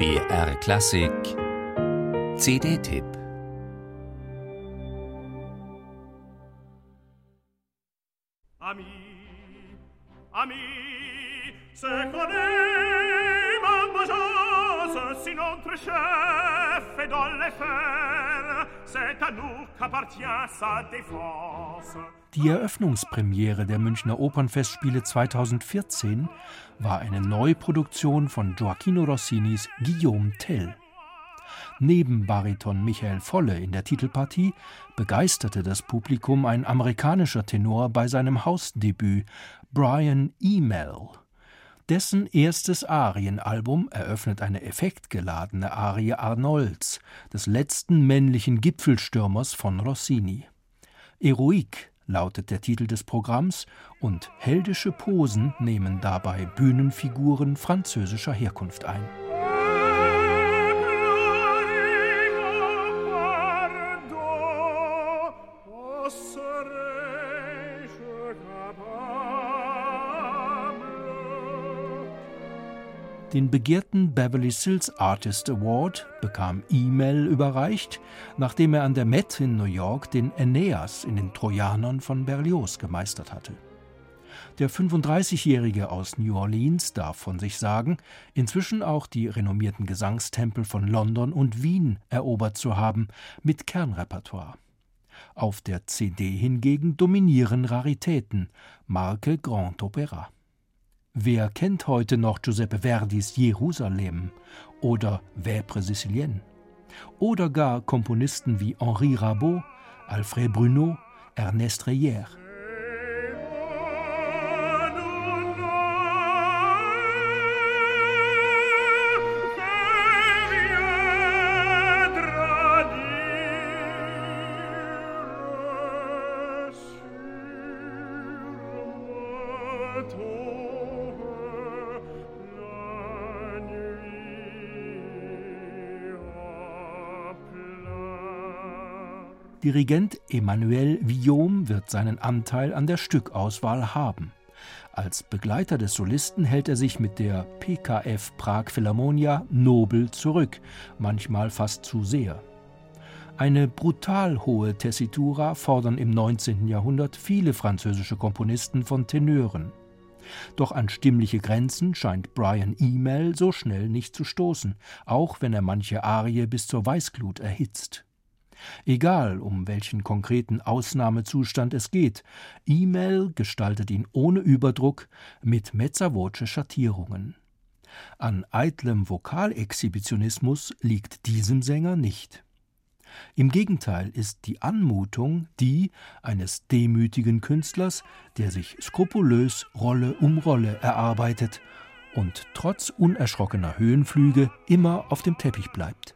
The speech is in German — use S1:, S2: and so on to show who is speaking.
S1: BR Klassik CD-Tipp Ami, ami, se connaît ma majance, sinon très chef et dans les fers, c'est à nous qu'appartient sa défense. Die Eröffnungspremiere der Münchner Opernfestspiele 2014 war eine Neuproduktion von Gioacchino Rossinis Guillaume Tell. Neben Bariton Michael Volle in der Titelpartie begeisterte das Publikum ein amerikanischer Tenor bei seinem Hausdebüt Brian Email. Dessen erstes Arienalbum eröffnet eine effektgeladene Arie Arnolds, des letzten männlichen Gipfelstürmers von Rossini. Eroique lautet der Titel des Programms, und heldische Posen nehmen dabei Bühnenfiguren französischer Herkunft ein. Den begehrten Beverly Sills Artist Award bekam E-Mail überreicht, nachdem er an der Met in New York den Aeneas in den Trojanern von Berlioz gemeistert hatte. Der 35-Jährige aus New Orleans darf von sich sagen, inzwischen auch die renommierten Gesangstempel von London und Wien erobert zu haben, mit Kernrepertoire. Auf der CD hingegen dominieren Raritäten, Marke Grand Opéra. Wer kennt heute noch Giuseppe Verdis Jerusalem oder Vêpres Sicilienne? Oder gar Komponisten wie Henri Rabault, Alfred Bruneau, Ernest Reyer. Dirigent Emmanuel Villaume wird seinen Anteil an der Stückauswahl haben. Als Begleiter des Solisten hält er sich mit der PKF Prag Philharmonia nobel zurück, manchmal fast zu sehr. Eine brutal hohe Tessitura fordern im 19. Jahrhundert viele französische Komponisten von Tenören. Doch an stimmliche Grenzen scheint Brian Email so schnell nicht zu stoßen, auch wenn er manche Arie bis zur Weißglut erhitzt. Egal, um welchen konkreten Ausnahmezustand es geht, E-Mail gestaltet ihn ohne Überdruck mit mezza-voce Schattierungen. An eitlem Vokalexhibitionismus liegt diesem Sänger nicht. Im Gegenteil ist die Anmutung die eines demütigen Künstlers, der sich skrupulös Rolle um Rolle erarbeitet und trotz unerschrockener Höhenflüge immer auf dem Teppich bleibt.